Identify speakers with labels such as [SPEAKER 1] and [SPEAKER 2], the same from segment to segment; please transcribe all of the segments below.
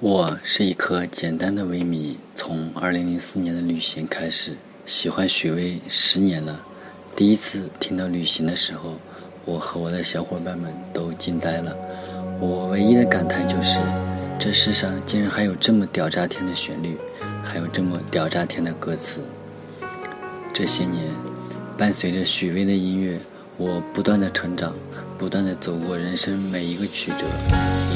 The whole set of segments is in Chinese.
[SPEAKER 1] 我是一颗简单的微米，从2004年的旅行开始，喜欢许巍十年了。第一次听到旅行的时候，我和我的小伙伴们都惊呆了。我唯一的感叹就是，这世上竟然还有这么屌炸天的旋律，还有这么屌炸天的歌词。这些年，伴随着许巍的音乐，我不断的成长，不断的走过人生每一个曲折，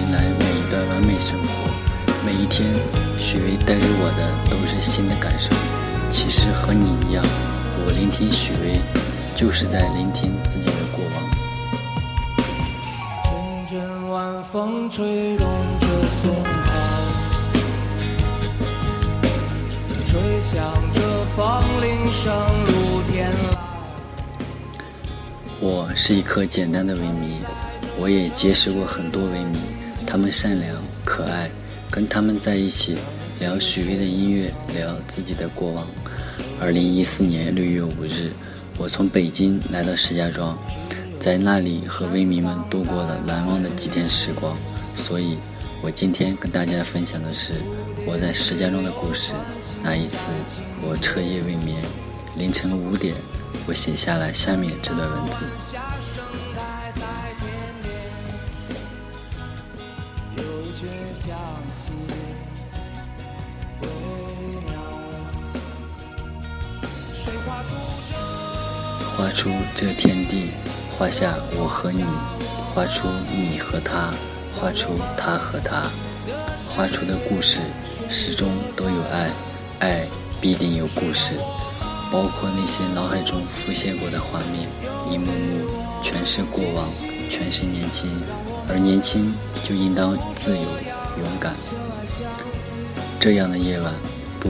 [SPEAKER 1] 迎来每一段完美生活。每一天，许巍带给我的都是新的感受。其实和你一样，我聆听许巍，就是在聆听自己的过往。
[SPEAKER 2] 阵阵晚风吹动着松涛，吹响着风铃声如。
[SPEAKER 1] 我是一颗简单的维迷，我也结识过很多维迷，他们善良可爱。跟他们在一起聊许巍的音乐，聊自己的过往。二零一四年六月五日，我从北京来到石家庄，在那里和微迷们度过了难忘的几天时光。所以，我今天跟大家分享的是我在石家庄的故事。那一次，我彻夜未眠，凌晨五点，我写下了下面这段文字。画出这天地，画下我和你，画出你和他，画出他和他，画出的故事始终都有爱，爱必定有故事，包括那些脑海中浮现过的画面，一幕幕全是过往，全是年轻，而年轻就应当自由。勇敢。这样的夜晚，不，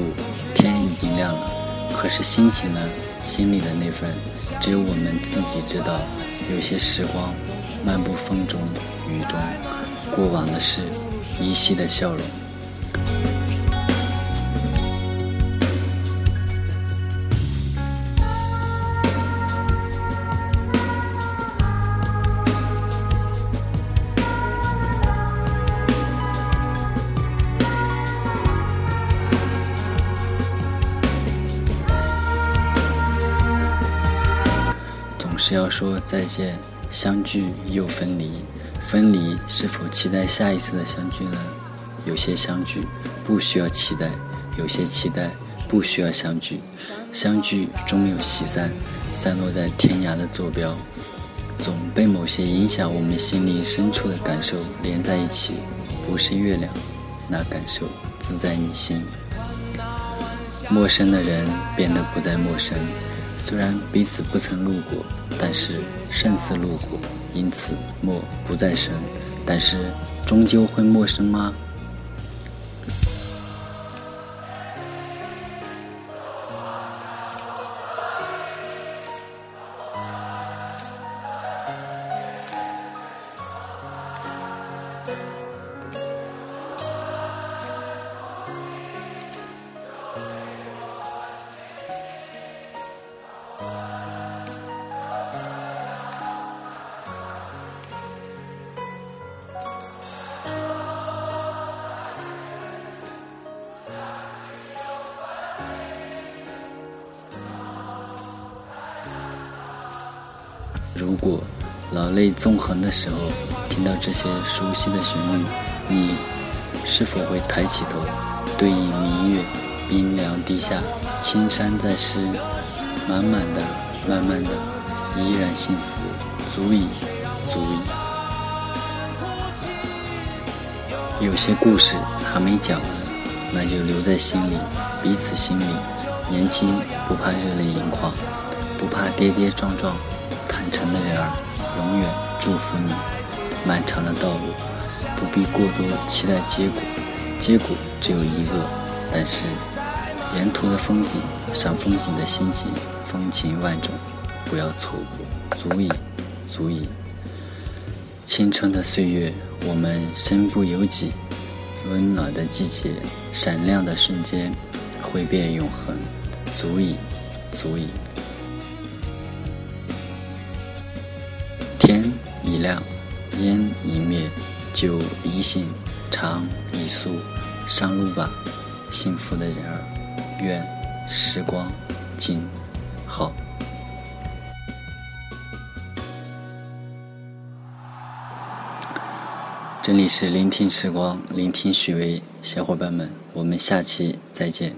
[SPEAKER 1] 天已经亮了，可是心情呢？心里的那份，只有我们自己知道。有些时光，漫步风中雨中，过往的事，依稀的笑容。要说再见，相聚又分离，分离是否期待下一次的相聚呢？有些相聚不需要期待，有些期待不需要相聚，相聚终有西散，散落在天涯的坐标，总被某些影响我们心灵深处的感受连在一起，不是月亮，那感受自在你心。陌生的人变得不再陌生。虽然彼此不曾路过，但是胜似路过，因此陌不再生。但是终究会陌生吗？如果老泪纵横的时候，听到这些熟悉的旋律，你是否会抬起头，对饮明月，冰凉地下，青山在诗，满满的，慢慢的，依然幸福，足以，足以。有些故事还没讲完，那就留在心里，彼此心里。年轻不怕热泪盈眶，不怕跌跌撞撞。坦诚的人儿，永远祝福你。漫长的道路，不必过多期待结果，结果只有一个。但是，沿途的风景，赏风景的心情，风情万种，不要错过，足以，足以。青春的岁月，我们身不由己。温暖的季节，闪亮的瞬间，会变永恒，足以，足以。亮，烟已灭，酒已醒，长已肃，上路吧，幸福的人儿，愿时光静好。这里是聆听时光，聆听许巍，小伙伴们，我们下期再见。